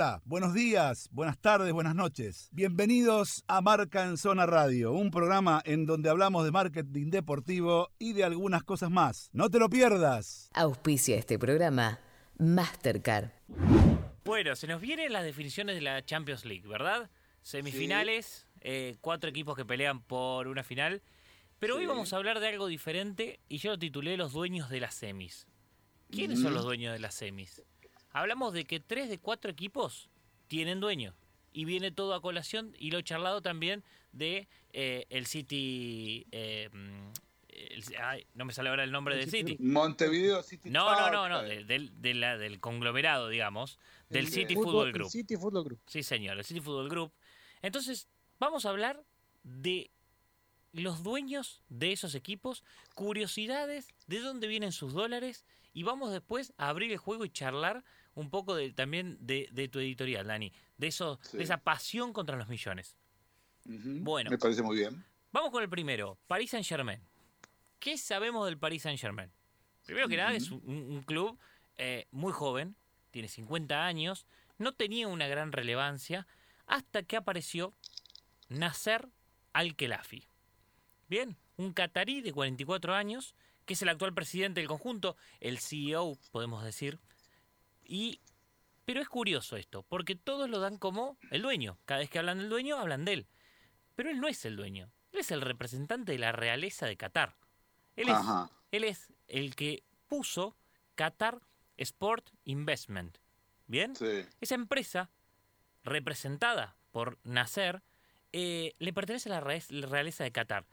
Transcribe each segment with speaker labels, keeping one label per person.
Speaker 1: Hola, buenos días, buenas tardes, buenas noches. Bienvenidos a Marca en Zona Radio, un programa en donde hablamos de marketing deportivo y de algunas cosas más. No te lo pierdas.
Speaker 2: Auspicia este programa Mastercard.
Speaker 3: Bueno, se nos vienen las definiciones de la Champions League, ¿verdad? Semifinales, eh, cuatro equipos que pelean por una final. Pero hoy vamos a hablar de algo diferente y yo lo titulé Los dueños de las semis. ¿Quiénes son los dueños de las semis? Hablamos de que tres de cuatro equipos tienen dueño. Y viene todo a colación y lo he charlado también de eh, el City... eh, mm, el- ay, no me sale ahora el nombre
Speaker 4: El
Speaker 3: del
Speaker 4: City
Speaker 3: City.
Speaker 5: Montevideo City
Speaker 3: No, no,
Speaker 5: Park,
Speaker 3: no, no, de- del, de la- del conglomerado, digamos, del
Speaker 4: El
Speaker 3: City Football
Speaker 4: el
Speaker 3: Group.
Speaker 4: City Football Group.
Speaker 3: Sí, señor, el City Football Group. Entonces, vamos a hablar de los dueños de esos equipos, curiosidades, de dónde vienen sus dólares y vamos después a abrir el juego y charlar un poco de, también de, de tu editorial, Dani, de, eso,
Speaker 5: Sí.
Speaker 3: de esa pasión contra los millones. bueno.
Speaker 5: Me parece muy bien.
Speaker 3: Vamos con el primero, Paris Saint Germain. ¿Qué sabemos del Paris Saint Germain? Primero que nada, es un, un club eh, muy joven, tiene 50 años, no tenía una gran relevancia hasta que apareció Nasser Al-Khelafi. Bien, un catarí de 44 años, que es el actual presidente del conjunto, el CEO, podemos decir. Y, pero es curioso esto, porque todos lo dan como el dueño. Cada vez que hablan del dueño, hablan de él. Pero él no es el dueño. Él es el representante de la realeza de Qatar. Él es, él es el que puso Qatar Sport Investment. ¿Bien?
Speaker 5: Sí.
Speaker 3: Esa empresa, representada por Nasser, eh, le pertenece a la realeza de Qatar.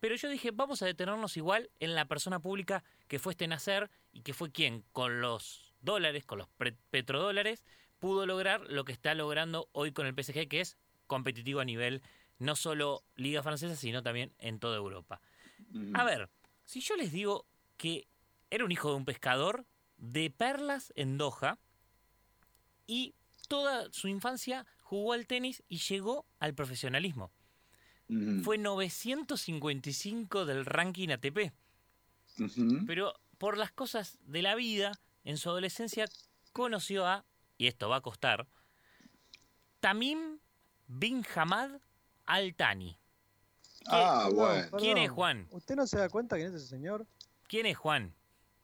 Speaker 3: Pero yo dije, vamos a detenernos igual en la persona pública que fue este Nasser y que fue quien, con los dólares, con los petrodólares, pudo lograr lo que está logrando hoy con el PSG, que es competitivo a nivel no solo Liga Francesa, sino también en toda Europa.
Speaker 5: ujú.
Speaker 3: A ver, si yo les digo que era un hijo de un pescador de perlas en Doha y toda su infancia jugó al tenis y llegó al profesionalismo.
Speaker 5: Ujú,
Speaker 3: Fue 955 del ranking ATP, pero por las cosas de la vida, en su adolescencia conoció a, y esto va a costar, Tamim bin Hamad Al Thani.
Speaker 5: Ah,
Speaker 4: Perdón,
Speaker 5: bueno.
Speaker 3: ¿Quién
Speaker 4: perdón.
Speaker 3: es Juan?
Speaker 4: ¿Usted no se da cuenta quién es ese señor?
Speaker 3: ¿Quién es Juan?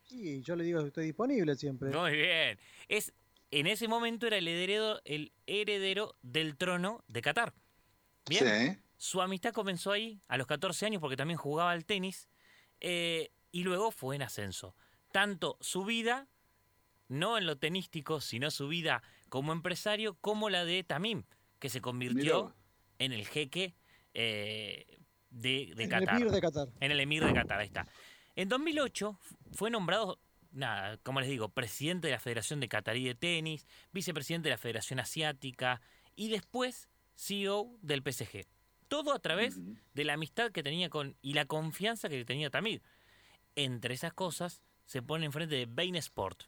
Speaker 4: Sí, yo le digo que estoy disponible siempre.
Speaker 3: Muy bien. Es, en ese momento era el heredero, el heredero del trono de Qatar. Bien.
Speaker 5: Sí.
Speaker 3: Su amistad comenzó ahí a los 14 años porque también jugaba al tenis eh, y luego fue en ascenso. Tanto su vida, no en lo tenístico, sino su vida como empresario, como la de Tamim, que se convirtió en el jeque eh, de, de
Speaker 4: En el
Speaker 3: Qatar.
Speaker 4: Emir de Qatar.
Speaker 3: En el Emir de Qatar, ahí está. En 2008 f- fue nombrado, nada, como les digo, presidente de la Federación de Qatarí de Tenis, vicepresidente de la Federación Asiática y después CEO del PSG. Todo a través de la amistad que tenía con y la confianza que tenía Tamir. Entre esas cosas se pone enfrente de Bain Sport.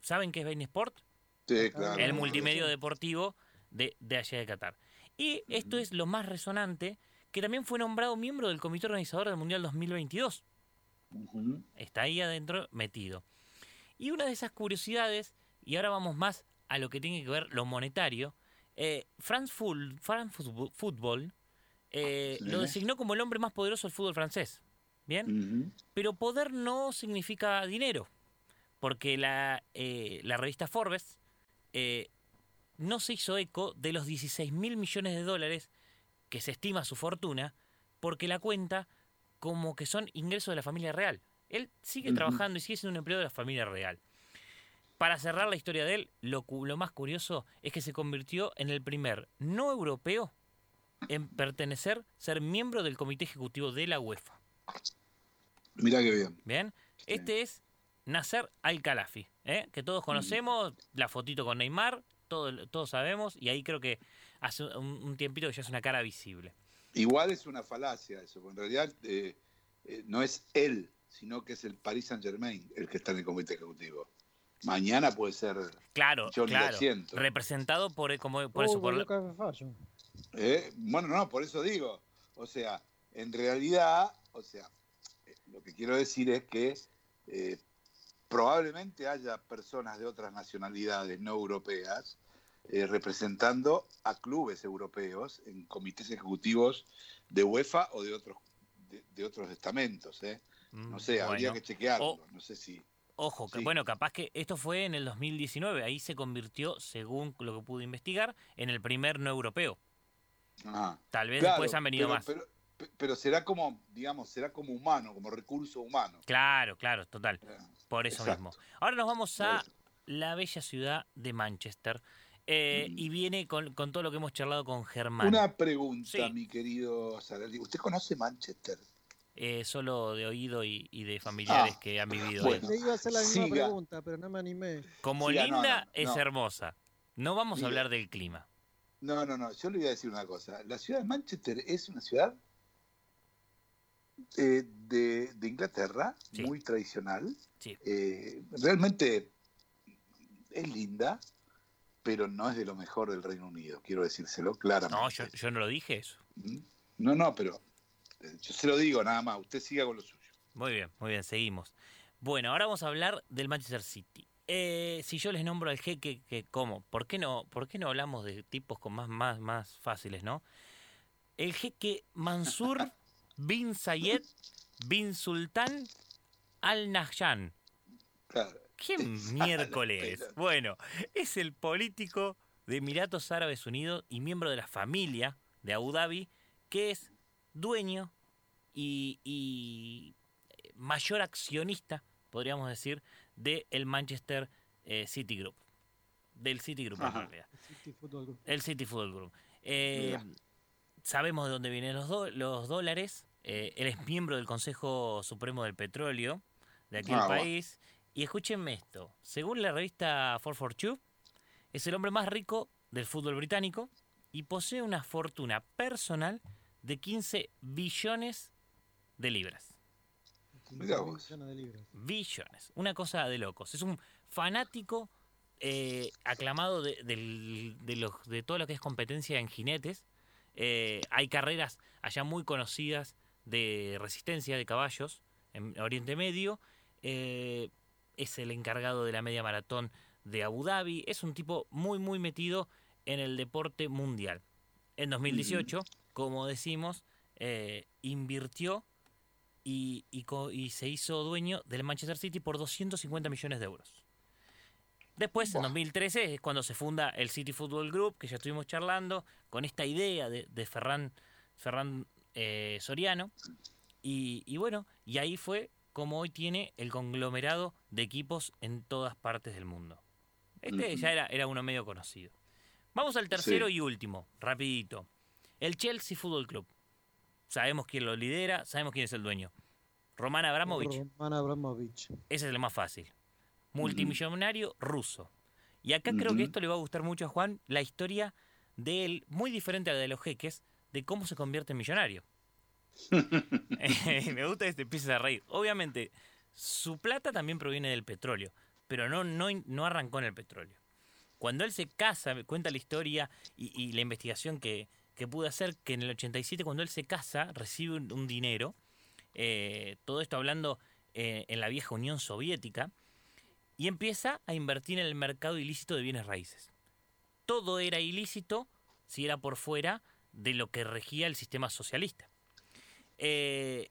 Speaker 3: ¿Saben qué es Bain Sport?
Speaker 5: Sí, claro.
Speaker 3: el multimedio deportivo de, de allá de Qatar. Y esto es lo más resonante, que también fue nombrado miembro del comité organizador del Mundial 2022.
Speaker 5: Ujú.
Speaker 3: Está ahí adentro metido. Y una de esas curiosidades, y ahora vamos más a lo que tiene que ver lo monetario, eh, France, Ful- France Fútbol- Football eh,
Speaker 5: Sí.
Speaker 3: lo designó como el hombre más poderoso del fútbol francés. ¿Bien? Pero poder no significa dinero, porque la, eh, la revista Forbes eh, no se hizo eco de los 16 mil millones de dólares que se estima su fortuna, porque la cuenta como que son ingresos de la familia real. Él sigue trabajando y sigue siendo un empleado de la familia real. Para cerrar la historia de él, lo, lo más curioso es que se convirtió en el primer no europeo en pertenecer, ser miembro del comité ejecutivo de la UEFA.
Speaker 5: Mirá qué bien.
Speaker 3: Bien,
Speaker 5: Sí.
Speaker 3: este es Nasser Al-Khalafi, ¿eh? que todos conocemos, la fotito con Neymar, todo, todos sabemos, y ahí creo que hace un, un tiempito que ya es una cara visible.
Speaker 5: Igual es una falacia eso, porque en realidad eh, eh, no es él, sino que es el Paris Saint Germain el que está en el comité ejecutivo. Mañana puede ser,
Speaker 3: Claro,
Speaker 5: Yo ni lo
Speaker 3: claro,
Speaker 5: siento.
Speaker 3: representado por, como, por eso, la-
Speaker 4: Fashion.
Speaker 5: ¿eh? bueno, no, por eso digo, o sea, en realidad, o sea, eh, lo que quiero decir es que eh, probablemente haya personas de otras nacionalidades no europeas eh, representando a clubes europeos en comités ejecutivos de UEFA o de otros de, de otros estamentos. ¿eh?
Speaker 3: Mm,
Speaker 5: No sé, habría que chequearlo.
Speaker 3: O-
Speaker 5: No sé si.
Speaker 3: Ojo, que- bueno, capaz que esto fue en el 2019, ahí se convirtió, según lo que pude investigar, en el primer no europeo.
Speaker 5: Ah,
Speaker 3: Tal vez
Speaker 5: claro,
Speaker 3: después han venido
Speaker 5: pero,
Speaker 3: más.
Speaker 5: Pero, pe- pero será como, digamos, será como humano, como recurso humano.
Speaker 3: Claro, claro, total. Por eso
Speaker 5: Exacto.
Speaker 3: mismo. Ahora nos vamos a la bella ciudad de Manchester. eh,
Speaker 5: Mm.
Speaker 3: Y viene con, con todo lo que hemos charlado con Germán.
Speaker 5: Una pregunta,
Speaker 3: Sí.
Speaker 5: mi querido Sarali. ¿Usted conoce Manchester?
Speaker 3: eh, solo de oído y, y de familiares
Speaker 5: Ah,
Speaker 3: que han vivido
Speaker 5: bueno.
Speaker 3: ahí.
Speaker 4: Le iba a hacer la misma
Speaker 5: Siga.
Speaker 4: pregunta, pero no me animé.
Speaker 3: Como
Speaker 5: Siga,
Speaker 3: linda,
Speaker 5: no,
Speaker 3: es
Speaker 5: no.
Speaker 3: hermosa. No vamos a hablar del clima.
Speaker 5: No, no, no. Yo le voy a decir una cosa. La ciudad de Manchester es una ciudad eh, de, de Inglaterra,
Speaker 3: Sí.
Speaker 5: muy tradicional.
Speaker 3: Sí.
Speaker 5: Eh, realmente es linda, pero no es de lo mejor del Reino Unido, quiero decírselo claramente.
Speaker 3: No, yo, yo no lo dije eso.
Speaker 5: ¿Mm? No, no, pero eh, yo se lo digo nada más. Usted siga con lo suyo.
Speaker 3: Muy bien, muy bien, seguimos. Bueno, ahora vamos a hablar del Manchester City. Eh, si yo les nombro al jeque, que ¿cómo? ¿Por qué no, por qué no hablamos de tipos con más, más, más fáciles, no? El jeque Mansur bin Zayed bin Sultan Al Nahyan.
Speaker 5: Claro.
Speaker 3: ¿Qué miércoles? Bueno, es el político de Emiratos Árabes Unidos y miembro de la familia de Abu Dhabi, que es dueño y, y mayor accionista, podríamos decir, del Manchester eh, City Group. Del City Group, en realidad.
Speaker 4: City Football Group.
Speaker 3: El City Football Group. Eh, sabemos de dónde vienen los, do- los dólares. Eh, él es miembro del Consejo Supremo del Petróleo de aquel
Speaker 5: Ah, bueno.
Speaker 3: país. Y escúchenme esto. Según la revista 442, es el hombre más rico del fútbol británico y posee una fortuna personal de 15 billones de libras.
Speaker 4: De.
Speaker 3: Billones. Una cosa de locos. Es un fanático eh, aclamado de, del- de los- de todo lo que es competencia en jinetes. Eh, hay carreras allá muy conocidas de resistencia de caballos en Oriente Medio. Eh, es el encargado de la media maratón de Abu Dhabi. Es un tipo muy, muy metido en el deporte mundial. En 2018, como decimos, eh, invirtió y, y se hizo dueño del Manchester City por 250 millones de euros. Después, en
Speaker 5: Buah.
Speaker 3: 2013, es cuando se funda el City Football Group, que ya estuvimos charlando, con esta idea de, de Ferran, Ferran eh, Soriano. Y, y bueno, y ahí fue como hoy tiene el conglomerado de equipos en todas partes del mundo. Este ya era, era uno medio conocido. Vamos al tercero
Speaker 5: Sí.
Speaker 3: y último, rapidito. El Chelsea Football Club. Sabemos quién lo lidera, sabemos quién es el dueño. Roman Abramovich.
Speaker 4: Roman Abramovich.
Speaker 3: Ese es el más fácil. Multimillonario ruso. Y acá creo que esto le va a gustar mucho a Juan, la historia de él, muy diferente a la de los jeques, de cómo se convierte en millonario. Me gusta que te empieces a reír. Obviamente, su plata también proviene del petróleo, pero no, no, no arrancó en el petróleo. Cuando él se casa, me cuenta la historia y, y la investigación que, que pude hacer, que en el 87, cuando él se casa, recibe un, un dinero, eh, todo esto hablando eh, en la vieja Unión Soviética, y empieza a invertir en el mercado ilícito de bienes raíces. Todo era ilícito si era por fuera de lo que regía el sistema socialista. Eh,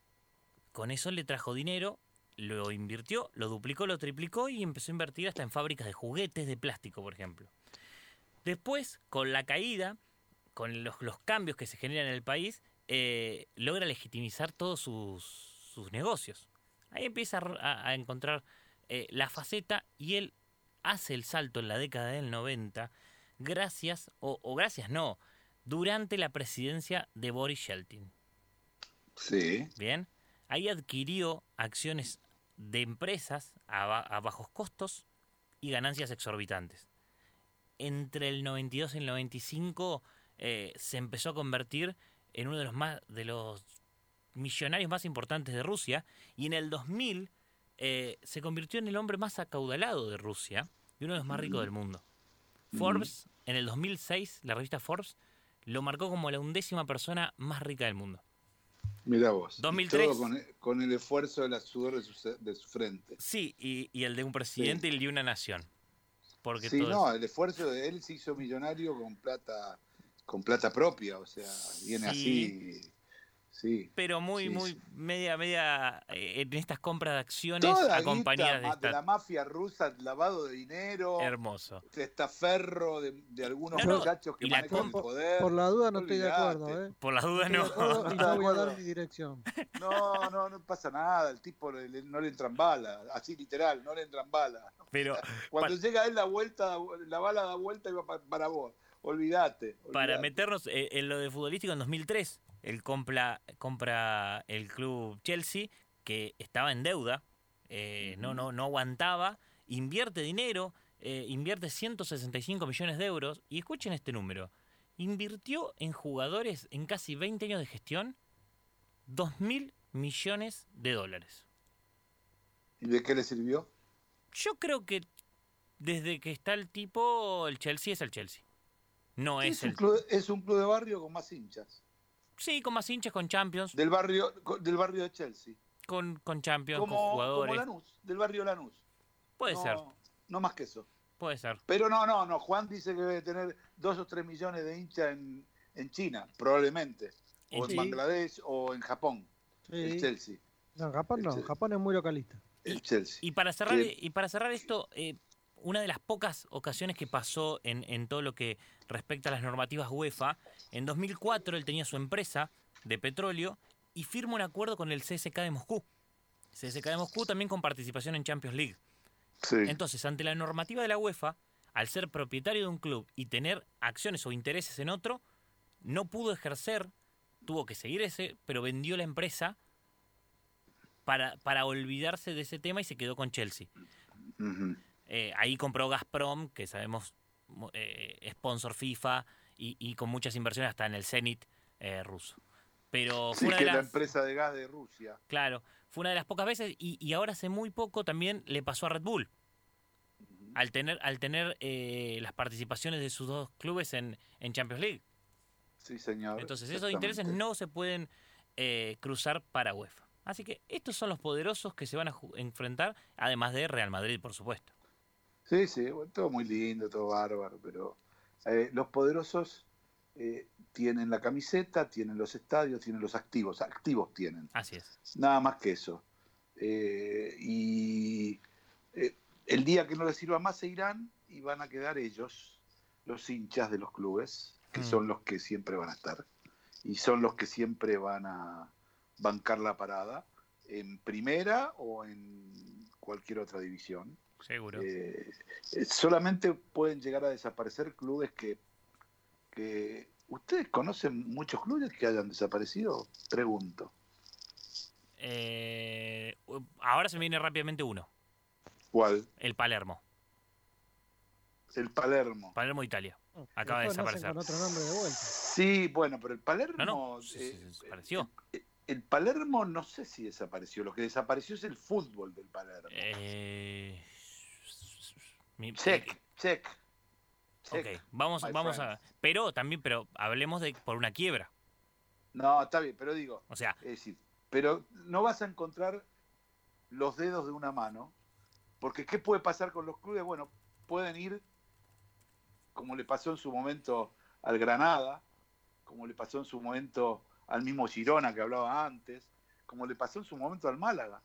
Speaker 3: con eso le trajo dinero, lo invirtió, lo duplicó, lo triplicó y empezó a invertir hasta en fábricas de juguetes de plástico, por ejemplo. Después, con la caída, con los, cambios que se generan en el país, eh, logra legitimizar todos sus, negocios. Ahí empieza a, encontrar eh, la faceta y él hace el salto en la década del 90 gracias, o gracias no, durante la presidencia de Boris Yeltsin.
Speaker 5: Sí.
Speaker 3: Bien, ahí adquirió acciones de empresas a, ba- a bajos costos y ganancias exorbitantes. Entre el 92 y el 95 eh, se empezó a convertir en uno de los más de los millonarios más importantes de Rusia y en el 2000 eh, se convirtió en el hombre más acaudalado de Rusia y uno de los más ricos del mundo. Forbes, en el 2006, la revista Forbes, lo marcó como la undécima persona más rica del mundo.
Speaker 5: Mira vos. Y
Speaker 3: 2003.
Speaker 5: Todo con, con el esfuerzo de la sudor de su, de su frente.
Speaker 3: Sí, y, y el de un presidente y el de una nación. porque
Speaker 5: Sí,
Speaker 3: todo
Speaker 5: no, el esfuerzo de él se hizo millonario con plata, con plata propia, o sea, viene
Speaker 3: Sí.
Speaker 5: así. Sí.
Speaker 3: pero muy,
Speaker 5: sí,
Speaker 3: muy
Speaker 5: sí.
Speaker 3: media, media eh, en estas compras de acciones
Speaker 5: Toda
Speaker 3: acompañadas
Speaker 5: guita
Speaker 3: de
Speaker 5: ma- de
Speaker 3: esta
Speaker 5: la mafia rusa, lavado de dinero,
Speaker 3: hermoso.
Speaker 5: testaferro de, de algunos
Speaker 3: No, no,
Speaker 5: muchachos que
Speaker 3: y la
Speaker 5: manejan el
Speaker 4: compa-
Speaker 5: poder.
Speaker 4: Por la duda no estoy de acuerdo, ¿eh?
Speaker 3: Por dudas
Speaker 4: Estoy
Speaker 3: no.
Speaker 4: acuerdo y
Speaker 5: ¿Estás de
Speaker 4: no voy a dar mi dirección.
Speaker 5: No, no, no pasa nada, el tipo le- le- no le entran balas, así literal, no le entran balas.
Speaker 3: Pero
Speaker 5: Cuando
Speaker 3: Pa-
Speaker 5: llega él la vuelta, la bala da vuelta y va pa- para vos. Olvídate.
Speaker 3: para
Speaker 5: olvídate.
Speaker 3: meternos eh, en lo de futbolístico en 2003, él compra, compra el club Chelsea, que estaba en deuda, eh, no, no, no aguantaba, invierte dinero, eh, invierte 165 millones de euros, y escuchen este número, invirtió en jugadores en casi 20 años de gestión 2 mil millones de dólares.
Speaker 5: ¿Y de qué le sirvió?
Speaker 3: Yo creo que desde que está el tipo, el Chelsea es el Chelsea. No es,
Speaker 5: Es un,
Speaker 3: el...
Speaker 5: club, es un club de barrio con más hinchas.
Speaker 3: Sí, con más hinchas, con Champions,
Speaker 5: Del barrio, del barrio de Chelsea.
Speaker 3: con, con Champions, con
Speaker 5: Como,
Speaker 3: jugadores.
Speaker 5: como Lanús, del barrio Lanús.
Speaker 3: Puede
Speaker 5: no,
Speaker 3: ser,
Speaker 5: No más que eso.
Speaker 3: puede ser.
Speaker 5: Pero no, no, no. Juan dice que debe tener dos o tres millones de hinchas en, en China, probablemente. O en. Bangladesh o en Japón. El. Chelsea.
Speaker 4: No, Japón no. Japón es muy localista.
Speaker 5: El Chelsea.
Speaker 3: Y para cerrar,
Speaker 5: Que-
Speaker 3: y para cerrar esto, eh, una de las pocas ocasiones que pasó en, en todo lo que respecta a las normativas UEFA, en 2004 él tenía su empresa de petróleo y firma un acuerdo con el CSK de Moscú. CSK de Moscú también con participación en Champions League.
Speaker 5: Sí.
Speaker 3: Entonces, ante la normativa de la UEFA, al ser propietario de un club y tener acciones o intereses en otro, no pudo ejercer, tuvo que seguir ese, pero vendió la empresa para, para olvidarse de ese tema y se quedó con Chelsea. Eh, ahí compró Gazprom, que sabemos, mo- eh, sponsor FIFA y, y con muchas inversiones hasta en el Zenit eh, ruso. Pero fue
Speaker 5: Sí,
Speaker 3: una
Speaker 5: que
Speaker 3: de
Speaker 5: es la
Speaker 3: las...
Speaker 5: empresa de gas de Rusia.
Speaker 3: Claro, fue una de las pocas veces y, y ahora hace muy poco también le pasó a Red Bull. Al tener, al tener eh, las participaciones de sus dos clubes en, en Champions League.
Speaker 5: Sí, señor.
Speaker 3: Entonces esos intereses no se pueden eh, cruzar para UEFA. Así que estos son los poderosos que se van a enfrentar, además de Real Madrid, por supuesto.
Speaker 5: Sí, sí, bueno, todo muy lindo, todo bárbaro, pero eh, los poderosos eh, tienen la camiseta, tienen los estadios, tienen los activos, activos tienen,
Speaker 3: Así es.
Speaker 5: nada más que eso. Eh, y eh, el día que no les sirva más se irán y van a quedar ellos, los hinchas de los clubes, que
Speaker 3: Mm.
Speaker 5: son los que siempre van a estar, y son los que siempre van a bancar la parada en primera o en cualquier otra división.
Speaker 3: Seguro.
Speaker 5: Eh, eh, solamente pueden llegar a desaparecer clubes que, que... ¿Ustedes conocen muchos clubes que hayan desaparecido? Pregunto.
Speaker 3: Eh, ahora se me viene rápidamente uno.
Speaker 5: ¿Cuál?
Speaker 3: El Palermo.
Speaker 5: El Palermo.
Speaker 3: Palermo, Italia. Acaba de desaparecer.
Speaker 4: con otro nombre de vuelta.
Speaker 5: Sí, bueno, pero el Palermo...
Speaker 3: No, no, se-
Speaker 5: eh,
Speaker 3: se desapareció.
Speaker 5: eh, el Palermo no sé si desapareció. Lo que desapareció es el fútbol del Palermo.
Speaker 3: Eh, mi-
Speaker 5: check, check. check.
Speaker 3: Ok, vamos, vamos a. Pero también, pero hablemos de por una quiebra.
Speaker 5: No, está bien, pero digo,
Speaker 3: O sea,
Speaker 5: Es decir, pero no vas a encontrar los dedos de una mano, porque ¿qué puede pasar con los clubes? Bueno, pueden ir, como le pasó en su momento al Granada, como le pasó en su momento al mismo Girona que hablaba antes, como le pasó en su momento al Málaga.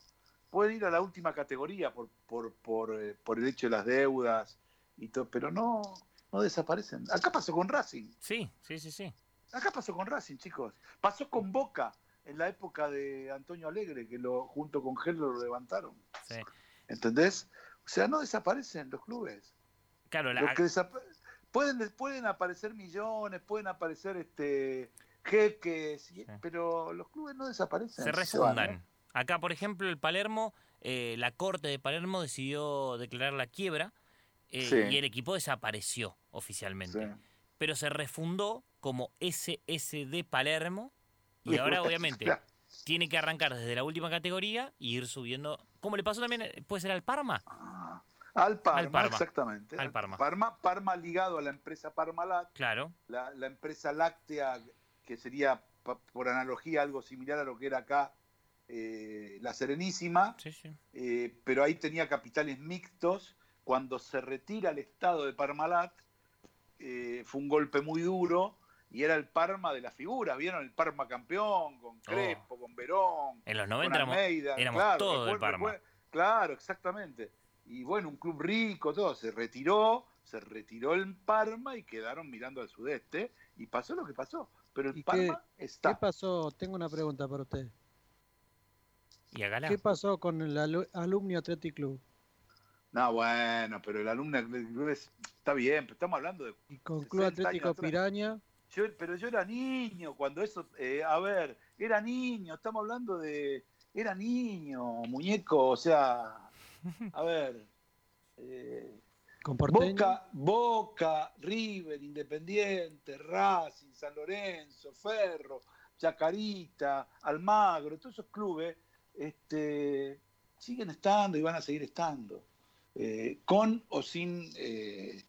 Speaker 5: Pueden ir a la última categoría por, por, por, eh, por el hecho de las deudas y todo, pero no, no desaparecen. Acá pasó con Racing.
Speaker 3: sí, sí, sí, sí.
Speaker 5: Acá pasó con Racing, chicos. Pasó con Boca en la época de Antonio Alegre, que lo junto con Gel lo levantaron.
Speaker 3: sí.
Speaker 5: ¿Entendés? O sea, no desaparecen los clubes.
Speaker 3: Claro, la-
Speaker 5: Los que pueden, pueden aparecer millones, pueden aparecer este jeques,
Speaker 3: Sí.
Speaker 5: pero los clubes no desaparecen.
Speaker 3: se refundan. Acá, por ejemplo, el Palermo, eh, la corte de Palermo decidió declarar la quiebra eh,
Speaker 5: Sí.
Speaker 3: y el equipo desapareció oficialmente.
Speaker 5: Sí.
Speaker 3: Pero se refundó como SSD Palermo y ahora, obviamente, tiene que arrancar desde la última categoría y ir subiendo. Como le pasó también, puede ser al Parma.
Speaker 5: Ah, Al Parma,
Speaker 3: Al Parma.
Speaker 5: exactamente.
Speaker 3: Al Parma.
Speaker 5: Parma. Parma ligado a la empresa Parmalat,
Speaker 3: Claro,
Speaker 5: la, la empresa láctea, que sería por analogía algo similar a lo que era acá eh, la Serenísima,
Speaker 3: sí, sí.
Speaker 5: eh, pero ahí tenía capitales mixtos cuando se retira el estado de Parmalat, eh, fue un golpe muy duro y era el Parma de la figura. ¿Vieron el Parma campeón con Crespo, con Verón?
Speaker 3: En los
Speaker 5: con
Speaker 3: 90 éramos,
Speaker 5: Almeida?
Speaker 3: éramos
Speaker 5: Claro,
Speaker 3: todos del
Speaker 5: recuer-
Speaker 3: Parma.
Speaker 5: Claro, exactamente. Y bueno, un club rico, todo. Se retiró, se retiró el Parma y quedaron mirando al sudeste. Y pasó lo que pasó. Pero el
Speaker 4: ¿Y qué-
Speaker 5: Parma
Speaker 4: ¿Qué
Speaker 5: está.
Speaker 4: pasó? Tengo una pregunta para usted.
Speaker 3: Y
Speaker 4: ¿Qué pasó con el Alu- Alumni Athletic Club?
Speaker 5: No, bueno, pero el alumno del club es- está bien, pero estamos hablando de
Speaker 4: Y con Club
Speaker 5: 60 años
Speaker 4: Atlético. Piraña,
Speaker 5: Yo, pero yo era niño cuando eso, eh, a ver, era niño, estamos hablando de, era niño, muñeco, o sea, a ver, eh. Boca, Boca, River, Independiente, Racing, San Lorenzo, Ferro, Chacarita, Almagro, todos esos clubes este, siguen estando y van a seguir estando, eh, con o sin eh,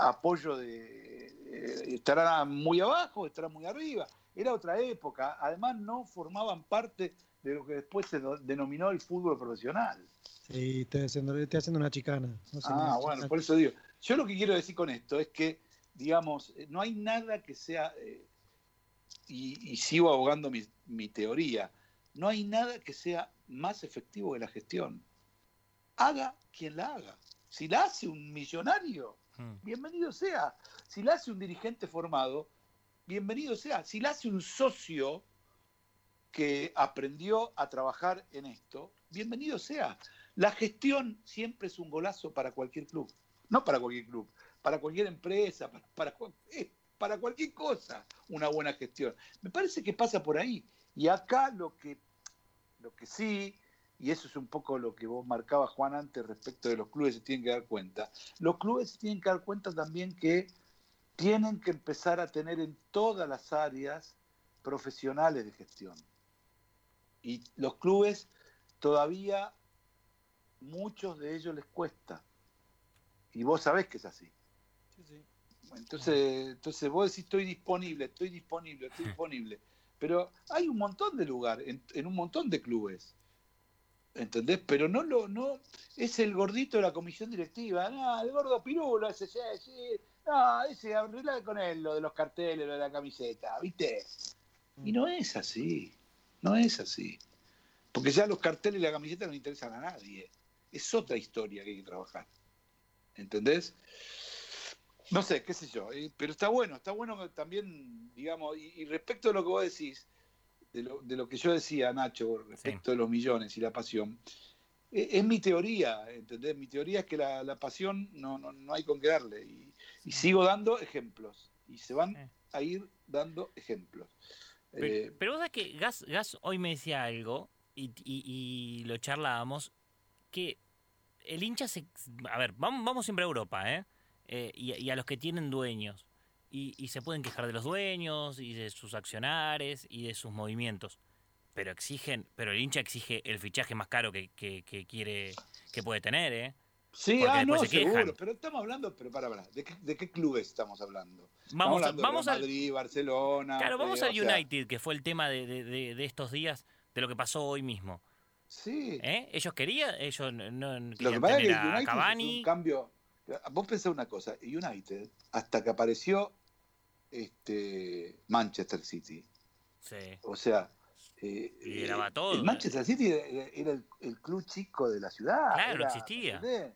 Speaker 5: apoyo de... eh, estarán muy abajo, estarán muy arriba. Era otra época, además no formaban parte de lo que después se denominó el fútbol profesional.
Speaker 4: Sí, estoy haciendo, estoy haciendo una chicana. No sé,
Speaker 5: Ah, bueno,
Speaker 4: chicana.
Speaker 5: por eso digo. Yo lo que quiero decir con esto es que, digamos, eh, no hay nada que sea, eh, y, y sigo abogando mi, mi teoría, no hay nada que sea más efectivo que la gestión. Haga quien la haga. Si la hace un millonario,
Speaker 3: Mm.
Speaker 5: bienvenido sea. Si la hace un dirigente formado, bienvenido sea. Si la hace un socio que aprendió a trabajar en esto, bienvenido sea. La gestión siempre es un golazo para cualquier club. No para cualquier club, para cualquier empresa, para, eh, para cualquier cosa, una buena gestión. Me parece que pasa por ahí. Y acá lo que, lo que sí, y eso es un poco lo que vos marcabas, Juan, antes respecto de los clubes se tienen que dar cuenta. Los clubes se tienen que dar cuenta también que tienen que empezar a tener en todas las áreas profesionales de gestión. Y los clubes todavía, muchos de ellos les cuesta. Y vos sabés que es así.
Speaker 4: Sí, sí.
Speaker 5: Entonces, entonces vos decís estoy disponible, estoy disponible, estoy disponible. Pero hay un montón de lugares, en, un montón de clubes. ¿Entendés? Pero no lo, no, es el gordito de la comisión directiva, no, el gordo pirulo, ese, sí, sí, no, ese arregla con él lo de los carteles, lo de la camiseta, ¿viste? Y no es así, no es así. Porque ya los carteles y la camiseta no interesan a nadie. Es otra historia que hay que trabajar. ¿Entendés? No sé, qué sé yo. eh, Pero está bueno, está bueno también, digamos, y, y respecto de lo que vos decís, de lo, de lo que yo decía, Nacho, respecto de los millones y la pasión, eh, es mi teoría, ¿entendés? Mi teoría es que la, la pasión no, no, no hay con qué darle. Y, y sigo dando ejemplos. Y se van
Speaker 3: Sí.
Speaker 5: a ir dando ejemplos.
Speaker 3: Pero,
Speaker 5: Eh,
Speaker 3: pero vos sabés que Gas, Gas hoy me decía algo y, y- y lo charlábamos, que el hincha se... A ver, vamos, vamos siempre a Europa, ¿eh? Eh, y, y a los que tienen dueños. Y, y se pueden quejar de los dueños y de sus accionares y de sus movimientos. Pero exigen, pero el hincha exige el fichaje más caro que, que, que quiere, que puede tener, ¿eh?
Speaker 5: sí, ah, no,
Speaker 3: se
Speaker 5: seguro. Pero estamos hablando, pero para, para, ¿de qué, de qué clubes estamos hablando?
Speaker 3: Vamos,
Speaker 5: estamos
Speaker 3: a-
Speaker 5: hablando de
Speaker 3: vamos al,
Speaker 5: Madrid, Barcelona.
Speaker 3: claro, vamos
Speaker 5: eh,
Speaker 3: al
Speaker 5: o sea,
Speaker 3: United, que fue el tema de, de- de- de estos días, de lo que pasó hoy mismo.
Speaker 5: Sí.
Speaker 3: ¿Eh? Ellos querían, ellos no, no
Speaker 5: Lo que
Speaker 3: querían
Speaker 5: pasa es que
Speaker 3: tener
Speaker 5: el
Speaker 3: a
Speaker 5: United hizo
Speaker 3: Cavani.
Speaker 5: un cambio. Vos pensás una cosa, United, hasta que apareció este Manchester City,
Speaker 3: Sí.
Speaker 5: o sea, eh,
Speaker 3: Lideraba
Speaker 5: eh,
Speaker 3: todo.
Speaker 5: El Manchester City era, era el, el club chico de la ciudad.
Speaker 3: Claro,
Speaker 5: era,
Speaker 3: existía.
Speaker 5: ¿entendés?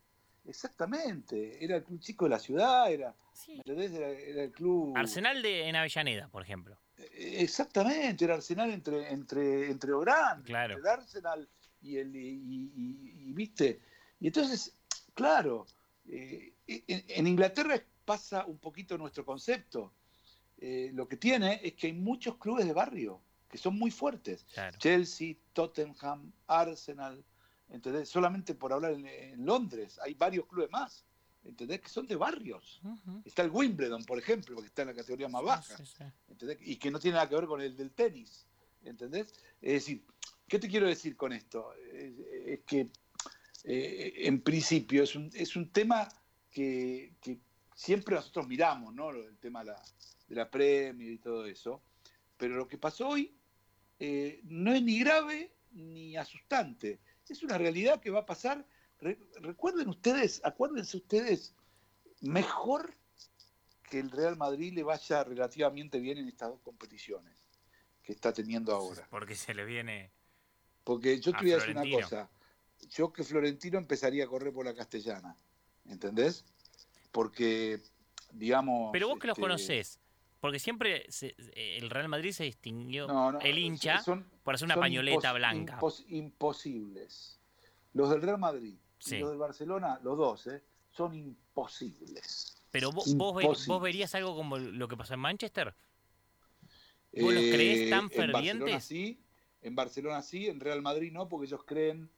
Speaker 5: Exactamente, era el club chico de la ciudad, era,
Speaker 3: Sí.
Speaker 5: ¿entendés? Era, era el club.
Speaker 3: Arsenal de, en Avellaneda, por ejemplo.
Speaker 5: Eh, Exactamente, era Arsenal entre, entre, entre grande,
Speaker 3: Claro.
Speaker 5: entre el Arsenal y el y, y- y- y, viste. Y entonces, claro, eh, en, en Inglaterra pasa un poquito nuestro concepto. Eh, lo que tiene es que hay muchos clubes de barrio que son muy fuertes.
Speaker 3: Claro.
Speaker 5: Chelsea, Tottenham, Arsenal, ¿entendés? Solamente por hablar en, en Londres, hay varios clubes más, ¿entendés? Que son de barrios. Está el Wimbledon, por ejemplo, que está en la categoría más baja.
Speaker 3: Sí, sí.
Speaker 5: ¿entendés? Y que no tiene nada que ver con el del tenis, ¿entendés? Es decir, ¿qué te quiero decir con esto? Es, es que eh, en principio es un, es un tema que, que siempre nosotros miramos, ¿no? Del tema de la, de la Premier y todo eso, pero lo que pasó hoy eh, no es ni grave ni asustante, es una realidad que va a pasar re- recuerden ustedes, acuérdense ustedes, mejor que el Real Madrid le vaya relativamente bien en estas dos competiciones que está teniendo ahora.
Speaker 3: Porque se le viene.
Speaker 5: Porque yo te voy a decir una cosa. Yo que Florentino empezaría a correr por la castellana. ¿Entendés? Porque, digamos.
Speaker 3: Pero vos que los
Speaker 5: este,
Speaker 3: conocés, porque siempre se- el Real Madrid se distinguió,
Speaker 5: no, no,
Speaker 3: el hincha,
Speaker 5: son-
Speaker 3: por hacer una
Speaker 5: son
Speaker 3: pañoleta
Speaker 5: impos-
Speaker 3: blanca.
Speaker 5: impos- imposibles. Los del Real Madrid
Speaker 3: Sí.
Speaker 5: y los del Barcelona, los dos, ¿eh? son imposibles.
Speaker 3: Pero vos, vos, verías algo como lo que pasó en Manchester. ¿Vos los creés tan
Speaker 5: Eh, En Barcelona
Speaker 3: fervientes?
Speaker 5: sí, en Barcelona sí, en Real Madrid no, porque ellos creen,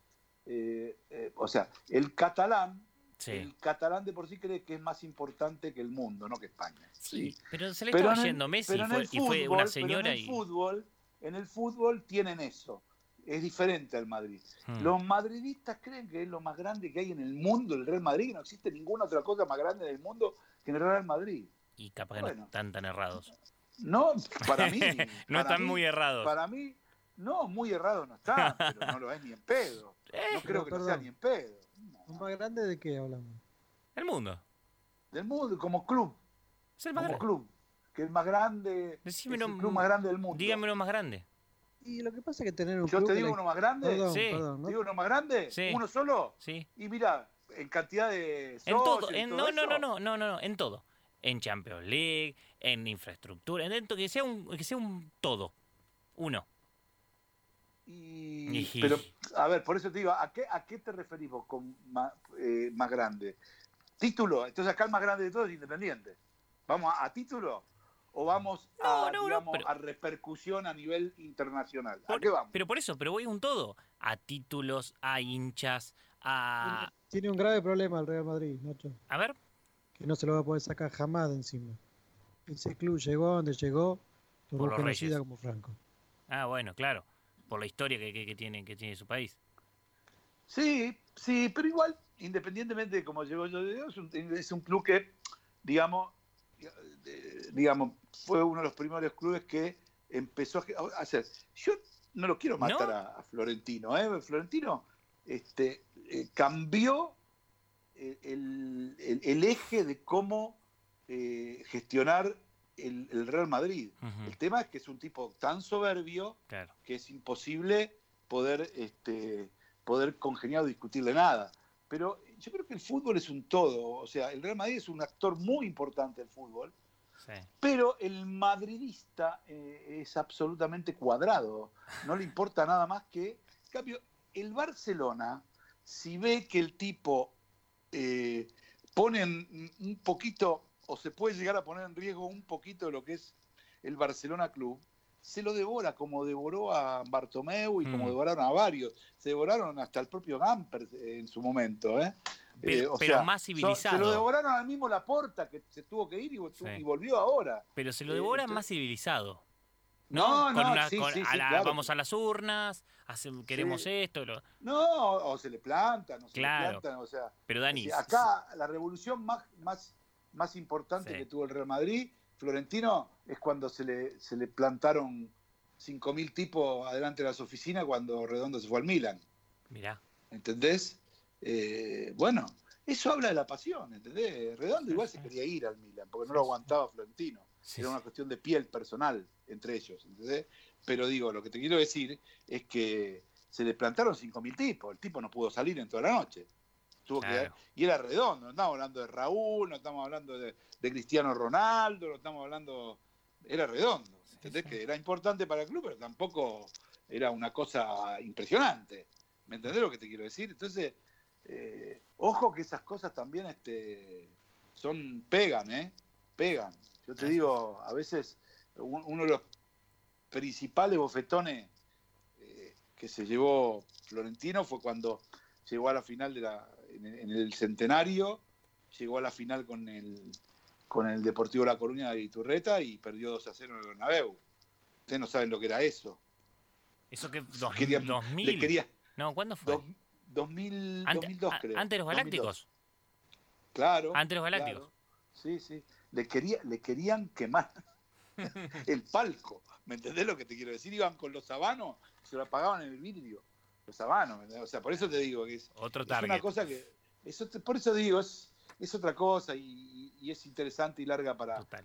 Speaker 5: eh, eh, o sea, el catalán,
Speaker 3: Sí.
Speaker 5: el catalán de por sí cree que es más importante que el mundo, no que España.
Speaker 3: Sí, pero se le estaba
Speaker 5: en el-
Speaker 3: yendo Messi
Speaker 5: pero en
Speaker 3: fue,
Speaker 5: el
Speaker 3: y fue
Speaker 5: fútbol-
Speaker 3: una
Speaker 5: pero
Speaker 3: señora
Speaker 5: en el
Speaker 3: y.
Speaker 5: fútbol, en el fútbol tienen eso. Es diferente al Madrid.
Speaker 3: Hmm.
Speaker 5: Los madridistas creen que es lo más grande que hay en el mundo, el Real Madrid, que no existe ninguna otra cosa más grande del mundo que el Real Madrid.
Speaker 3: Y capaz que no están tan errados.
Speaker 5: No, para mí.
Speaker 3: no
Speaker 5: para
Speaker 3: están
Speaker 5: mí-
Speaker 3: muy errados.
Speaker 5: Para mí, no, muy errado no está, pero no lo es ni en pedo.
Speaker 3: Eh,
Speaker 5: No creo que no sea ni en pedo.
Speaker 4: ¿Un más grande de qué hablamos?
Speaker 3: El mundo.
Speaker 5: Del mundo, como club,
Speaker 3: Es el más
Speaker 5: como
Speaker 3: grande.
Speaker 5: club, que es más grande, es el club más grande del mundo.
Speaker 3: Dígame uno más grande.
Speaker 4: Y lo que pasa es que tener un
Speaker 5: Yo
Speaker 4: club
Speaker 5: te digo uno más grande,
Speaker 4: Perdón,
Speaker 3: Sí.
Speaker 4: perdón, ¿no?
Speaker 5: ¿Te digo uno más grande,
Speaker 3: Sí.
Speaker 5: uno solo,
Speaker 3: Sí.
Speaker 5: y mira, en cantidad de
Speaker 3: En todo. en-
Speaker 5: todo
Speaker 3: no, no, no, no, no, no, no, en todo. En Champions League, en infraestructura, en dentro, que sea un, que sea un todo. Uno.
Speaker 5: Y, pero, a ver, por eso te digo, ¿a qué, a qué te referís vos con más, eh, más grande? ¿Título? Entonces acá el más grande de todos es Independiente. ¿Vamos a, a título? ¿O vamos
Speaker 3: No,
Speaker 5: a,
Speaker 3: no, no,
Speaker 5: digamos,
Speaker 3: pero-
Speaker 5: a repercusión a nivel internacional? ¿A
Speaker 3: Por-
Speaker 5: qué vamos?
Speaker 3: Pero por eso, pero voy a un todo. A títulos, a hinchas, a...
Speaker 4: Tiene un grave problema el Real Madrid, Nacho,
Speaker 3: A ver,
Speaker 4: que no se lo va a poder sacar jamás de encima. Ese club llegó a donde llegó por,
Speaker 3: Reyes.
Speaker 4: como Franco.
Speaker 3: ah, bueno, claro. Por la historia que, que, que tiene, que tiene su país.
Speaker 5: Sí, sí, pero igual, independientemente de cómo llegó yo, es un, es un club que, digamos, eh, digamos, fue uno de los primeros clubes que empezó a hacer. Yo no lo quiero matar
Speaker 3: ¿No?
Speaker 5: a, a Florentino, ¿eh? Florentino este, eh, cambió el, el- el- el eje de cómo eh, gestionar el, el Real Madrid. El tema es que es un tipo tan soberbio
Speaker 3: Claro.
Speaker 5: que es imposible poder, este, poder congeniar o discutirle nada. Pero yo creo que el fútbol es un todo. O sea, el Real Madrid es un actor muy importante del fútbol,
Speaker 3: Sí.
Speaker 5: pero el madridista eh, es absolutamente cuadrado. No le importa nada más que. En cambio, el Barcelona, si ve que el tipo eh, pone un poquito, o se puede llegar a poner en riesgo un poquito de lo que es el Barcelona Club, se lo devora como devoró a Bartomeu y como
Speaker 3: Mm.
Speaker 5: devoraron a varios. Se devoraron hasta el propio Gamper en su momento. ¿eh?
Speaker 3: Pero-
Speaker 5: Eh, o
Speaker 3: pero
Speaker 5: sea,
Speaker 3: más civilizado.
Speaker 5: se lo devoraron al mismo Laporta, que se tuvo que ir y, vo-
Speaker 3: Sí.
Speaker 5: y volvió ahora.
Speaker 3: Pero se lo
Speaker 5: Eh,
Speaker 3: devora
Speaker 5: entonces-
Speaker 3: más civilizado.
Speaker 5: No,
Speaker 3: Con
Speaker 5: no,
Speaker 3: una-
Speaker 5: sí,
Speaker 3: con-
Speaker 5: sí,
Speaker 3: a
Speaker 5: sí,
Speaker 3: la-
Speaker 5: claro.
Speaker 3: Vamos a las urnas, hace- queremos esto, lo-
Speaker 5: No, o se le plantan, o se
Speaker 3: Claro.
Speaker 5: le plantan, o sea.
Speaker 3: pero Dani,
Speaker 5: si acá la revolución más, más, más importante
Speaker 3: Sí.
Speaker 5: que tuvo el Real Madrid, Florentino, es cuando se le, se le plantaron 5.000 tipos adelante de las oficinas cuando Redondo se fue al Milan.
Speaker 3: mirá,
Speaker 5: ¿Entendés? Eh, bueno, eso habla de la pasión, ¿entendés? Redondo igual se quería ir al Milan, porque no lo aguantaba Florentino.
Speaker 3: sí,
Speaker 5: Era una cuestión de piel personal entre ellos, ¿entendés? Pero digo, lo que te quiero decir es que se le plantaron 5.000 tipos, el tipo no pudo salir en toda la noche. Tuvo que-
Speaker 3: Claro.
Speaker 5: y era redondo, no estamos hablando de Raúl, no estamos hablando de, de Cristiano Ronaldo, no estamos hablando... Era redondo, ¿entendés? Que era importante para el club, pero tampoco era una cosa impresionante. ¿Me entendés lo que te quiero decir? Entonces, eh, ojo que esas cosas también este, son pegan, ¿eh? Pegan. Yo te digo, a veces un- uno de los principales bofetones eh, que se llevó Florentino fue cuando llegó a la final de la, en, el, en el centenario, llegó a la final con el con el Deportivo La Coruña de Iturreta y perdió 2 a 0 en el Bernabéu. Ustedes no saben lo que era eso.
Speaker 3: eso que dos,
Speaker 5: Quería-
Speaker 3: 2000,
Speaker 5: Le quería
Speaker 3: no, ¿cuándo fue?
Speaker 5: dos- 2000,
Speaker 3: Ante-
Speaker 5: 2002
Speaker 3: a-
Speaker 5: creo.
Speaker 3: antes de los
Speaker 5: 2002.
Speaker 3: Galácticos,
Speaker 5: Claro.
Speaker 3: antes de los Galácticos.
Speaker 5: Claro. Sí, sí. Le, quería, le querían quemar el palco. ¿Me entendés lo que te quiero decir? Iban con los sabanos, se lo apagaban en el vidrio. Los habanos. O sea, por eso te digo que es,
Speaker 3: Otro
Speaker 5: es una cosa que. Eso, te- por eso digo, es, es otra cosa y, y es interesante y larga para,
Speaker 3: Total.